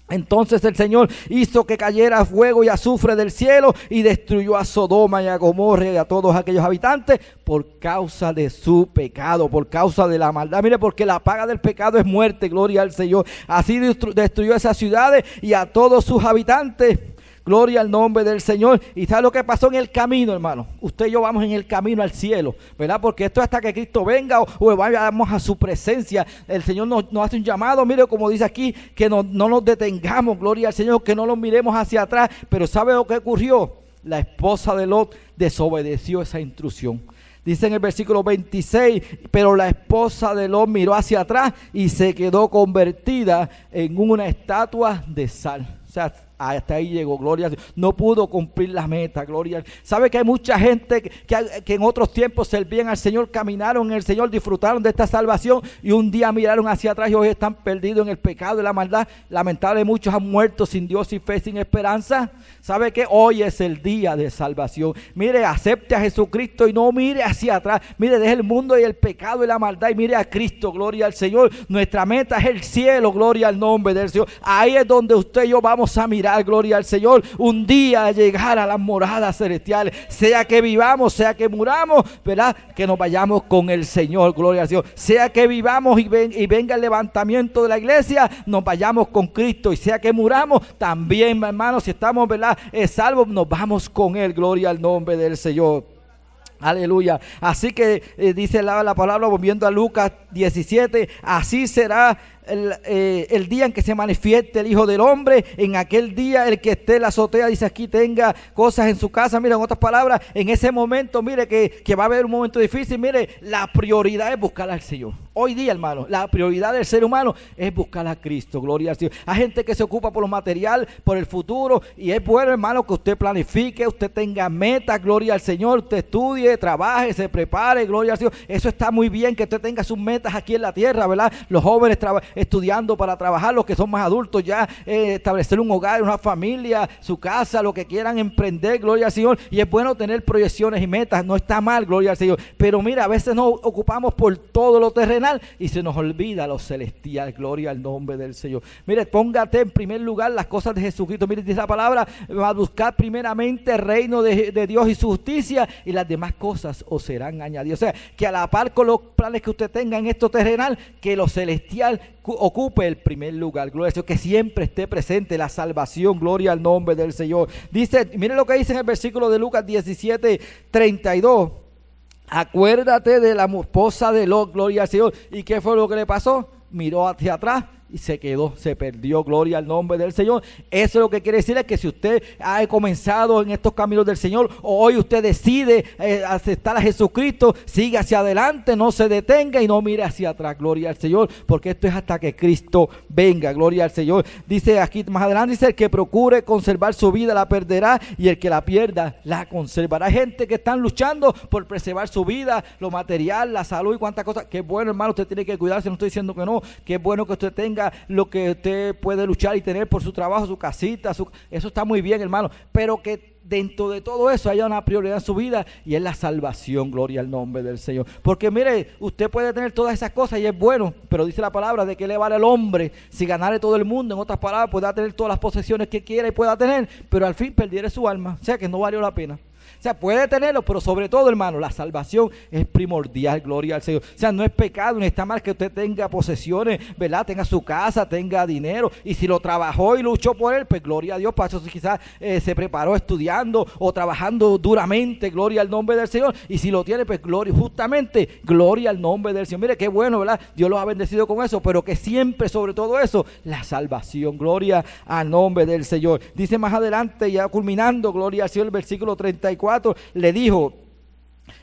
Entonces el Señor hizo que cayera fuego y azufre del cielo y destruyó a Sodoma y a Gomorra y a todos aquellos habitantes por causa de su pecado, por causa de la maldad. Mire, porque la paga del pecado es muerte, gloria al Señor. Así destruyó esas ciudades y a todos sus habitantes Gloria al nombre del Señor. ¿Y sabe lo que pasó en el camino, hermano? Usted y yo vamos en el camino al cielo, ¿verdad? Porque esto hasta que Cristo venga o, vayamos a su presencia. El Señor nos, hace un llamado, mire como dice aquí, que no, no nos detengamos, gloria al Señor, que no nos miremos hacia atrás. Pero ¿sabe lo que ocurrió? La esposa de Lot desobedeció esa instrucción. Dice en el versículo 26, pero la esposa de Lot miró hacia atrás y se quedó convertida en una estatua de sal. O sea, hasta ahí llegó, gloria a Dios. No pudo cumplir la meta, gloria a Dios. ¿Sabe que hay mucha gente que, que, en otros tiempos servían al Señor, caminaron en el Señor, disfrutaron de esta salvación y un día miraron hacia atrás y hoy están perdidos en el pecado y la maldad? Lamentable, muchos han muerto sin Dios, sin fe, sin esperanza. ¿Sabe que hoy es el día de salvación? Mire, acepte a Jesucristo y no mire hacia atrás. Mire, deje el mundo y el pecado y la maldad y mire a Cristo, gloria al Señor. Nuestra meta es el cielo, gloria al nombre del Señor. Ahí es donde usted y yo vamos a mirar gloria al Señor, un día llegar a las moradas celestiales, sea que vivamos, sea que muramos, ¿verdad? Que nos vayamos con el Señor, gloria al Señor, sea que vivamos y, y venga el levantamiento de la iglesia, nos vayamos con Cristo, y sea que muramos, también, hermanos, si estamos, ¿verdad? Eh, salvos, nos vamos con Él, gloria al nombre del Señor. Aleluya. Así que eh, dice la, la, palabra, volviendo a Lucas 17, así será eh, el, día en que se manifieste el Hijo del Hombre, en aquel día el que esté en la azotea, dice aquí, tenga cosas en su casa. Mira, en otras palabras, en ese momento, mire que, que va a haber un momento difícil. Mire, la prioridad es buscar al Señor. Hoy día, hermano, la prioridad del ser humano es buscar a Cristo. Gloria al Señor. Hay gente que se ocupa por lo material, por el futuro. Y es bueno, hermano, que usted planifique, usted tenga metas. Gloria al Señor. Usted estudie, trabaje, se prepare. Gloria al Señor. Eso está muy bien que usted tenga sus metas aquí en la tierra, ¿verdad? Los jóvenes estudiando para trabajar, los que son más adultos ya eh, establecer un hogar, una familia, su casa, lo que quieran emprender, gloria al Señor. Y es bueno tener proyecciones y metas, no está mal, gloria al Señor. Pero mira, a veces nos ocupamos por todo lo terrenal y se nos olvida lo celestial, gloria al nombre del Señor. Mire, póngate en primer lugar las cosas de Jesucristo. Mire, dice la palabra, va a buscar primeramente el reino de, de Dios y su justicia y las demás cosas os serán añadidas. O sea, que a la par con los planes que usted tenga en esto terrenal, que lo celestial ocupe el primer lugar. Gloria a Dios, que siempre esté presente la salvación. Gloria al nombre del Señor. Dice, mire lo que dice en el versículo de Lucas 17, 32. Acuérdate de la esposa de Lot, gloria al Señor. ¿Y qué fue lo que le pasó? Miró hacia atrás y se quedó, se perdió. Gloria al nombre del Señor. Eso es lo que quiere decir es que si usted ha comenzado en estos caminos del Señor, o hoy usted decide eh, aceptar a Jesucristo, siga hacia adelante, no se detenga y no mire hacia atrás. Gloria al Señor, porque esto es hasta que Cristo venga. Gloria al Señor. Dice aquí más adelante, dice el que procure conservar su vida la perderá y el que la pierda la conservará. Hay gente que están luchando por preservar su vida, lo material, la salud y cuántas cosas. Qué bueno, hermano, usted tiene que cuidarse. No estoy diciendo que no. Qué bueno que usted tenga lo que usted puede luchar y tener por su trabajo, su casita, eso está muy bien, hermano. Pero que dentro de todo eso haya una prioridad en su vida y es la salvación, gloria al nombre del Señor. Porque mire, usted puede tener todas esas cosas y es bueno, pero dice la palabra de que le vale al hombre si ganare todo el mundo. En otras palabras, pueda tener todas las posesiones que quiera y pueda tener, pero al fin perdiere su alma. O sea que no valió la pena. O sea, puede tenerlo, pero sobre todo, hermano, la salvación es primordial, gloria al Señor. O sea, no es pecado, ni está mal que usted tenga posesiones, ¿verdad? Tenga su casa, tenga dinero. Y si lo trabajó y luchó por él, pues gloria a Dios. Para eso quizás eh, se preparó o trabajando duramente, gloria al nombre del Señor. Y si lo tiene, pues gloria, justamente, gloria al nombre del Señor. Mire qué bueno, ¿verdad? Dios los ha bendecido con eso, pero que siempre, sobre todo eso, la salvación, gloria al nombre del Señor. Dice más adelante, ya culminando, gloria al Señor, el versículo 34 le dijo,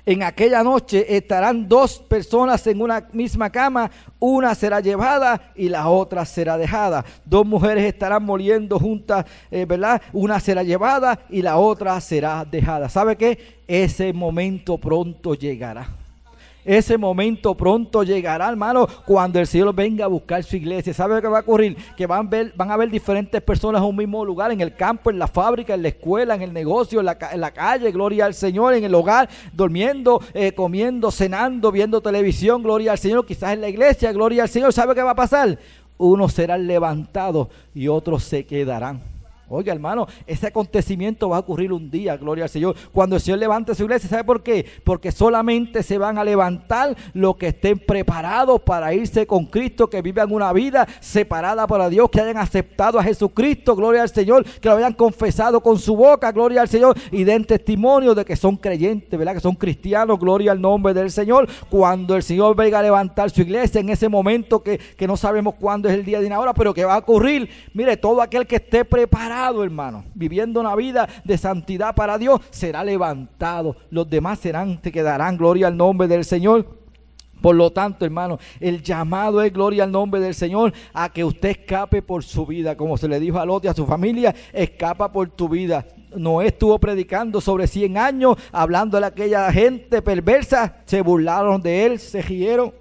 en aquella noche estarán dos personas en una misma cama, una será llevada y la otra será dejada. Dos mujeres estarán muriendo juntas, eh, ¿verdad? Una será llevada y la otra será dejada. ¿Sabe qué? Ese momento pronto llegará. Ese momento pronto llegará, hermano, cuando el Señor venga a buscar su iglesia. ¿Sabe qué va a ocurrir? Que van a ver, van a ver diferentes personas en un mismo lugar, en el campo, en la fábrica, en la escuela, en el negocio, en la, calle, gloria al Señor, en el hogar, durmiendo, eh, comiendo, cenando, viendo televisión, gloria al Señor, quizás en la iglesia, gloria al Señor. ¿Sabe qué va a pasar? Unos serán levantados y otros se quedarán. Oiga, hermano, ese acontecimiento va a ocurrir un día, gloria al Señor. Cuando el Señor levante su iglesia, ¿sabe por qué? Porque solamente se van a levantar los que estén preparados para irse con Cristo, que vivan una vida separada para Dios, que hayan aceptado a Jesucristo, gloria al Señor, que lo hayan confesado con su boca, gloria al Señor, y den testimonio de que son creyentes, ¿verdad? Que son cristianos, gloria al nombre del Señor. Cuando el Señor venga a levantar su iglesia, en ese momento que, que no sabemos cuándo es el día de una hora, pero que va a ocurrir, mire, todo aquel que esté preparado hermano, viviendo una vida de santidad para Dios, será levantado. Los demás serán, te quedarán, gloria al nombre del Señor. Por lo tanto, hermano, el llamado es gloria al nombre del Señor a que usted escape por su vida, como se le dijo a Lot y a su familia, escapa por tu vida. Noé estuvo predicando sobre 100 años, hablando de aquella gente perversa, se burlaron de él, se rieron,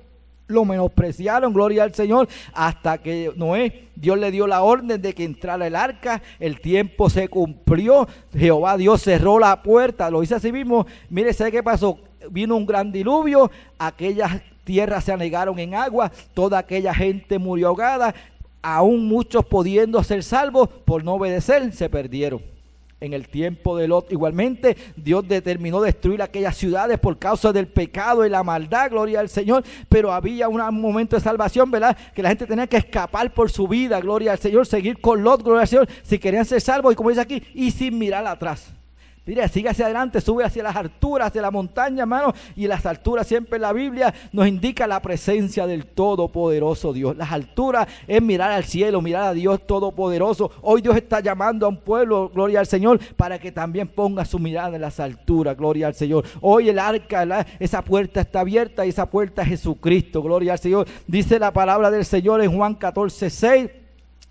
lo menospreciaron, gloria al Señor, hasta que Noé, Dios le dio la orden de que entrara el arca, el tiempo se cumplió, Jehová Dios cerró la puerta, lo hice así mismo, mire, ¿sabe qué pasó? Vino un gran diluvio, aquellas tierras se anegaron en agua, toda aquella gente murió ahogada, aún muchos pudiendo ser salvos por no obedecer, se perdieron. En el tiempo de Lot, igualmente, Dios determinó destruir aquellas ciudades por causa del pecado y la maldad, gloria al Señor. Pero había un momento de salvación, ¿verdad? Que la gente tenía que escapar por su vida, gloria al Señor, seguir con Lot, gloria al Señor, si querían ser salvos, y como dice aquí, y sin mirar atrás. Mire, sigue hacia adelante, sube hacia las alturas, hacia la montaña, hermano. Y las alturas siempre en la Biblia nos indica la presencia del Todopoderoso Dios. Las alturas es mirar al cielo, mirar a Dios Todopoderoso. Hoy Dios está llamando a un pueblo, gloria al Señor, para que también ponga su mirada en las alturas, gloria al Señor. Hoy el arca, esa puerta está abierta y esa puerta es Jesucristo, gloria al Señor. Dice la palabra del Señor en Juan 14, 6.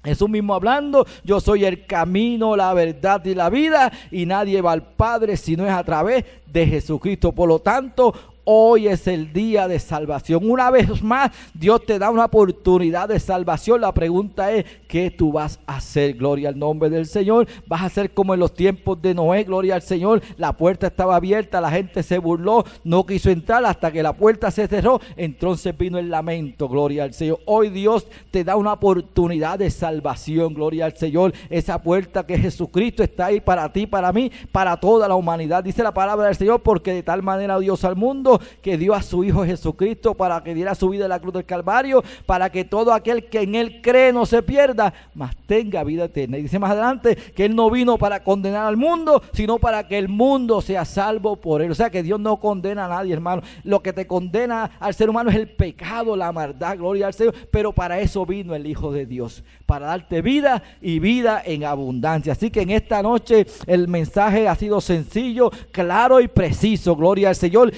Jesús mismo hablando, yo soy el camino, la verdad y la vida, y nadie va al Padre si no es a través de Jesucristo. Por lo tanto, Hoy es el día de salvación. Una vez más, Dios te da una oportunidad de salvación. La pregunta es, ¿qué tú vas a hacer? Gloria al nombre del Señor. Vas a ser como en los tiempos de Noé, gloria al Señor. La puerta estaba abierta, la gente se burló, no quiso entrar hasta que la puerta se cerró. Entonces vino el lamento, gloria al Señor. Hoy Dios te da una oportunidad de salvación, gloria al Señor. Esa puerta que Jesucristo está ahí para ti, para mí, para toda la humanidad. Dice la palabra del Señor, porque de tal manera Dios al mundo que dio a su Hijo Jesucristo para que diera su vida en la cruz del Calvario, para que todo aquel que en Él cree no se pierda, mas tenga vida eterna. Y dice más adelante que Él no vino para condenar al mundo, sino para que el mundo sea salvo por Él. O sea que Dios no condena a nadie, hermano. Lo que te condena al ser humano es el pecado, la maldad, gloria al Señor. Pero para eso vino el Hijo de Dios, para darte vida y vida en abundancia. Así que en esta noche el mensaje ha sido sencillo, claro y preciso. Gloria al Señor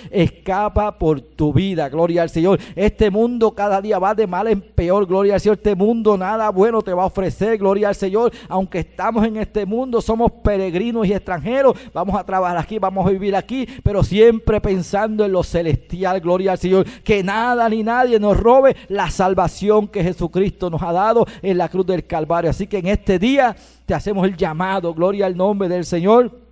escapa por tu vida, gloria al Señor. Este mundo cada día va de mal en peor, gloria al Señor. Este mundo nada bueno te va a ofrecer, gloria al Señor. Aunque estamos en este mundo, somos peregrinos y extranjeros. Vamos a trabajar aquí, vamos a vivir aquí, pero siempre pensando en lo celestial, gloria al Señor. Que nada ni nadie nos robe la salvación que Jesucristo nos ha dado en la cruz del Calvario. Así que en este día te hacemos el llamado, gloria al nombre del Señor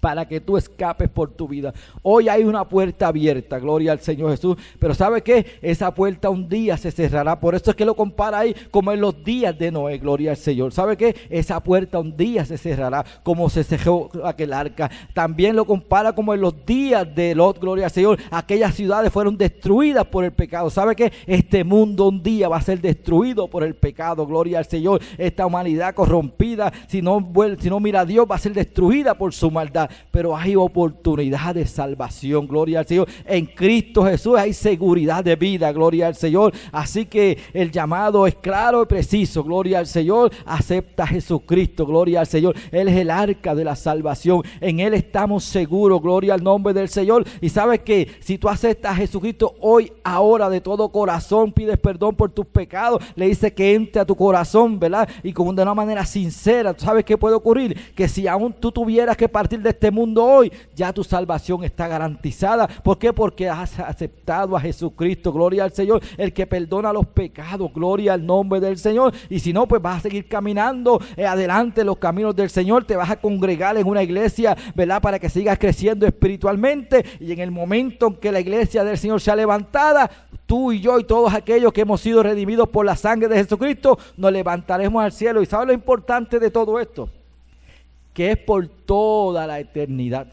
para que tú escapes por tu vida. Hoy hay una puerta abierta, gloria al Señor Jesús. Pero ¿sabe qué? Esa puerta un día se cerrará. Por eso es que lo compara ahí como en los días de Noé, gloria al Señor. ¿Sabe qué? Esa puerta un día se cerrará como se cerró aquel arca. También lo compara como en los días de Lot, gloria al Señor. Aquellas ciudades fueron destruidas por el pecado. ¿Sabe qué? Este mundo un día va a ser destruido por el pecado, gloria al Señor. Esta humanidad corrompida, si no, si no mira a Dios, va a ser destruida por su maldad pero hay oportunidad de salvación, gloria al Señor. En Cristo Jesús hay seguridad de vida, gloria al Señor. Así que el llamado es claro y preciso, gloria al Señor. Acepta a Jesucristo, gloria al Señor. Él es el arca de la salvación. En Él estamos seguros, gloria al nombre del Señor. Y sabes que si tú aceptas a Jesucristo hoy, ahora, de todo corazón, pides perdón por tus pecados, le dice que entre a tu corazón, ¿verdad? Y con de una manera sincera, ¿sabes qué puede ocurrir? Que si aún tú tuvieras que partir de este mundo hoy, ya tu salvación está garantizada. ¿Por qué? Porque has aceptado a Jesucristo, gloria al Señor, el que perdona los pecados, gloria al nombre del Señor. Y si no, pues vas a seguir caminando eh, adelante los caminos del Señor, te vas a congregar en una iglesia, ¿verdad? Para que sigas creciendo espiritualmente y en el momento en que la iglesia del Señor sea levantada, tú y yo y todos aquellos que hemos sido redimidos por la sangre de Jesucristo, nos levantaremos al cielo. ¿Y sabes lo importante de todo esto? Que es por toda la eternidad.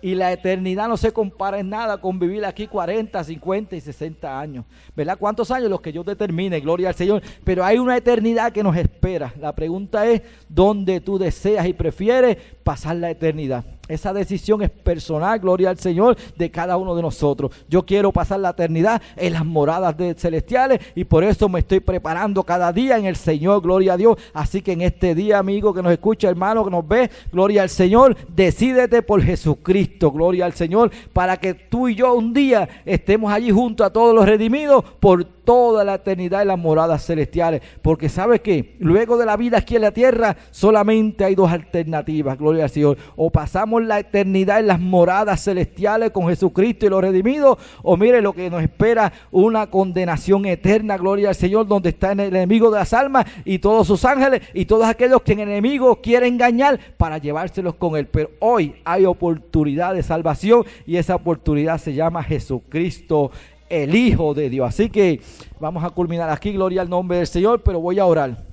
Y la eternidad no se compara en nada con vivir aquí 40, 50 y 60 años. ¿Verdad? ¿Cuántos años? Los que yo determine, gloria al Señor. Pero hay una eternidad que nos espera. La pregunta es, ¿dónde tú deseas y prefieres pasar la eternidad? Esa decisión es personal, gloria al Señor, de cada uno de nosotros. Yo quiero pasar la eternidad en las moradas de celestiales y por eso me estoy preparando cada día en el Señor, gloria a Dios. Así que en este día, amigo que nos escucha, hermano que nos ve, gloria al Señor, decídete por Jesucristo, gloria al Señor, para que tú y yo un día estemos allí junto a todos los redimidos por toda la eternidad en las moradas celestiales. Porque sabes que luego de la vida aquí en la tierra solamente hay dos alternativas, gloria al Señor. O pasamos la eternidad en las moradas celestiales con Jesucristo y los redimidos, o mire lo que nos espera, una condenación eterna, gloria al Señor, donde está el enemigo de las almas y todos sus ángeles y todos aquellos que el enemigo quiere engañar para llevárselos con él. Pero hoy hay oportunidad de salvación y esa oportunidad se llama Jesucristo el Hijo de Dios. Así que vamos a culminar aquí, gloria al nombre del Señor, pero voy a orar.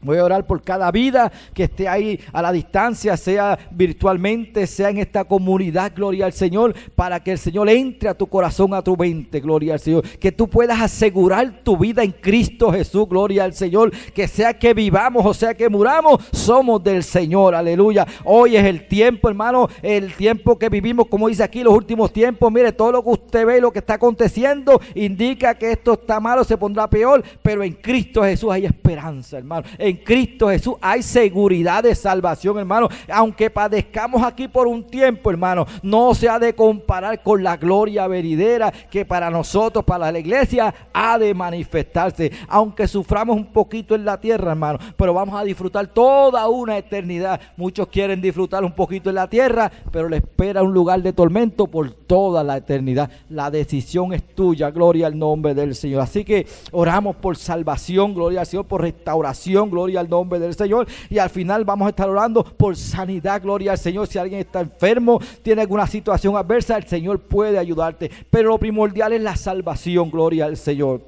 Voy a orar por cada vida que esté ahí a la distancia, sea virtualmente, sea en esta comunidad, gloria al Señor, para que el Señor entre a tu corazón, a tu mente, gloria al Señor. Que tú puedas asegurar tu vida en Cristo Jesús, gloria al Señor. Que sea que vivamos o sea que muramos, somos del Señor, aleluya. Hoy es el tiempo, hermano, el tiempo que vivimos, como dice aquí, los últimos tiempos. Mire, todo lo que usted ve, lo que está aconteciendo, indica que esto está malo, se pondrá peor, pero en Cristo Jesús hay esperanza, hermano Cristo Jesús hay seguridad de salvación, hermano. Aunque padezcamos aquí por un tiempo, hermano, no se ha de comparar con la gloria veridera que para nosotros, para la iglesia, ha de manifestarse. Aunque suframos un poquito en la tierra, hermano, pero vamos a disfrutar toda una eternidad. Muchos quieren disfrutar un poquito en la tierra, pero le espera un lugar de tormento por toda la eternidad. La decisión es tuya, gloria al nombre del Señor. Así que oramos por salvación, gloria al Señor, por restauración, gloria al nombre del Señor. Y al final vamos a estar orando por sanidad, gloria al Señor. Si alguien está enfermo, tiene alguna situación adversa, el Señor puede ayudarte. Pero lo primordial es la salvación, gloria al Señor.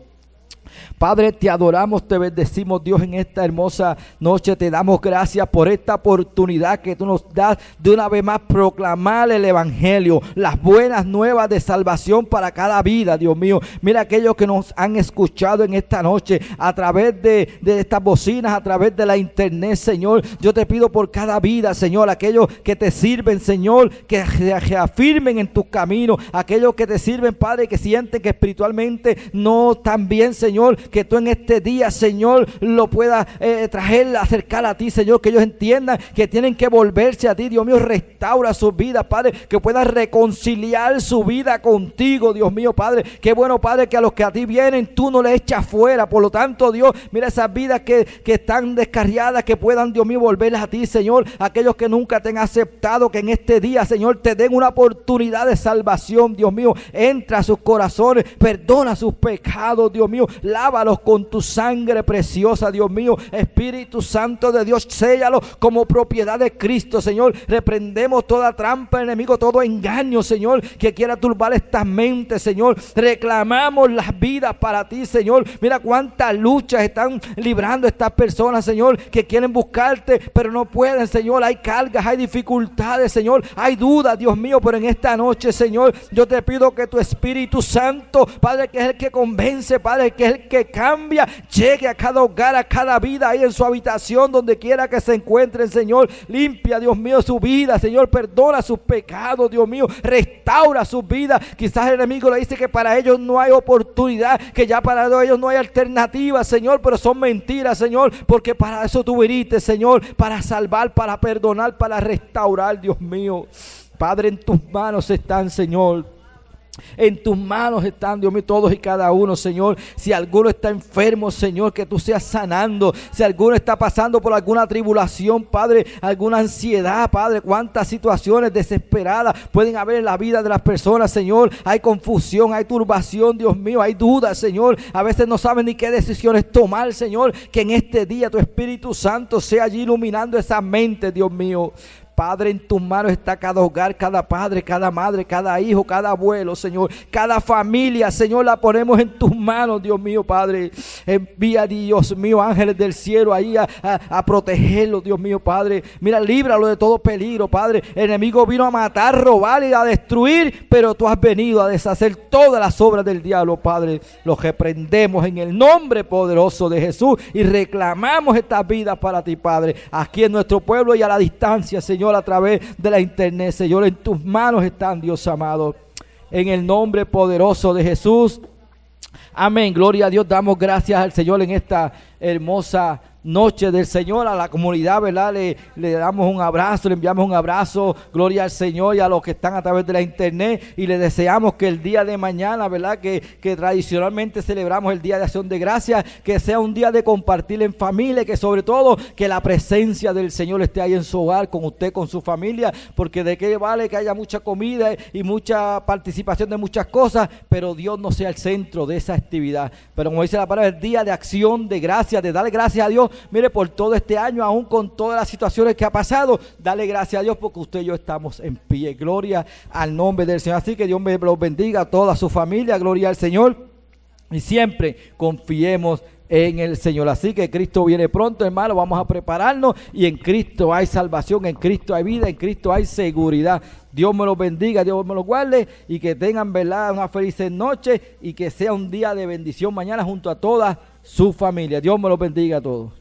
Padre, te adoramos, te bendecimos Dios en esta hermosa noche. Te damos gracias por esta oportunidad que tú nos das de una vez más proclamar el Evangelio, las buenas nuevas de salvación para cada vida, Dios mío. Mira aquellos que nos han escuchado en esta noche a través de, estas bocinas, a través de la internet, Señor. Yo te pido por cada vida, Señor, aquellos que te sirven, Señor, que se afirmen en tus caminos, aquellos que te sirven, Padre, que sienten que espiritualmente no están bien, Señor que tú en este día, Señor, lo puedas eh, traer, acercar a ti, Señor, que ellos entiendan que tienen que volverse a ti, Dios mío, restaura su vida, Padre, que puedas reconciliar su vida contigo, Dios mío, Padre. Qué bueno, Padre, que a los que a ti vienen, tú no le echas fuera. Por lo tanto, Dios, mira esas vidas que, que están descarriadas, que puedan, Dios mío, volverlas a ti, Señor. Aquellos que nunca te han aceptado, que en este día, Señor, te den una oportunidad de salvación, Dios mío. Entra a sus corazones, perdona sus pecados, Dios mío lávalos con tu sangre preciosa, Dios mío. Espíritu Santo de Dios, séllalos como propiedad de Cristo, Señor. Reprendemos toda trampa, enemigo, todo engaño, Señor, que quiera turbar estas mentes, Señor. Reclamamos las vidas para ti, Señor. Mira cuántas luchas están librando estas personas, Señor, que quieren buscarte, pero no pueden, Señor. Hay cargas, hay dificultades, Señor. Hay dudas, Dios mío, pero en esta noche, Señor, yo te pido que tu Espíritu Santo, Padre, que es el que convence, Padre, que es el que cambia llegue a cada hogar, a cada vida ahí en su habitación, donde quiera que se encuentren, Señor. Limpia, Dios mío, su vida, Señor. Perdona sus pecados, Dios mío. Restaura su vida. Quizás el enemigo le dice que para ellos no hay oportunidad, que ya para ellos no hay alternativa, Señor, pero son mentiras, Señor, porque para eso tú viniste, Señor, para salvar, para perdonar, para restaurar, Dios mío. Padre, en tus manos están, Señor en tus manos están, Dios mío, todos y cada uno, Señor. Si alguno está enfermo, Señor, que tú seas sanando. Si alguno está pasando por alguna tribulación, Padre, alguna ansiedad, Padre, cuántas situaciones desesperadas pueden haber en la vida de las personas, Señor. Hay confusión, hay turbación, Dios mío, hay dudas, Señor. A veces no saben ni qué decisiones tomar, Señor. Que en este día tu Espíritu Santo sea allí iluminando esa mente, Dios mío. Padre, en tus manos está cada hogar, cada padre, cada madre, cada hijo, cada abuelo, Señor. Cada familia, Señor, la ponemos en tus manos, Dios mío, Padre. Envía, Dios mío, ángeles del cielo ahí a, a, protegerlo, Dios mío, Padre. Mira, líbralo de todo peligro, Padre. El enemigo vino a matar, robar y a destruir, pero tú has venido a deshacer todas las obras del diablo, Padre. Los reprendemos en el nombre poderoso de Jesús y reclamamos estas vidas para ti, Padre. Aquí en nuestro pueblo y a la distancia, Señor A través de la internet. Señor, en tus manos están, Dios amado. En el nombre poderoso de Jesús. Amén. Gloria a Dios. Damos gracias al Señor en esta hermosa noche del Señor a la comunidad, ¿verdad? Le, le, damos un abrazo, le enviamos un abrazo, gloria al Señor y a los que están a través de la internet y le deseamos que el día de mañana, ¿verdad? Que, que tradicionalmente celebramos el Día de Acción de Gracias, que sea un día de compartir en familia, que sobre todo que la presencia del Señor esté ahí en su hogar, con usted, con su familia, porque de qué vale que haya mucha comida y mucha participación de muchas cosas, pero Dios no sea el centro de esa actividad. Pero como dice la palabra, el día de acción de gracias, de darle gracias a Dios mire, por todo este año, aún con todas las situaciones que ha pasado, dale gracias a Dios porque usted y yo estamos en pie. Gloria al nombre del Señor. Así que Dios me los bendiga a toda su familia. Gloria al Señor. Y siempre confiemos en el Señor. Así que Cristo viene pronto, hermano. Vamos a prepararnos y en Cristo hay salvación, en Cristo hay vida, en Cristo hay seguridad. Dios me los bendiga, Dios me los guarde y que tengan, ¿verdad? Una feliz noche y que sea un día de bendición mañana junto a toda su familia. Dios me los bendiga a todos.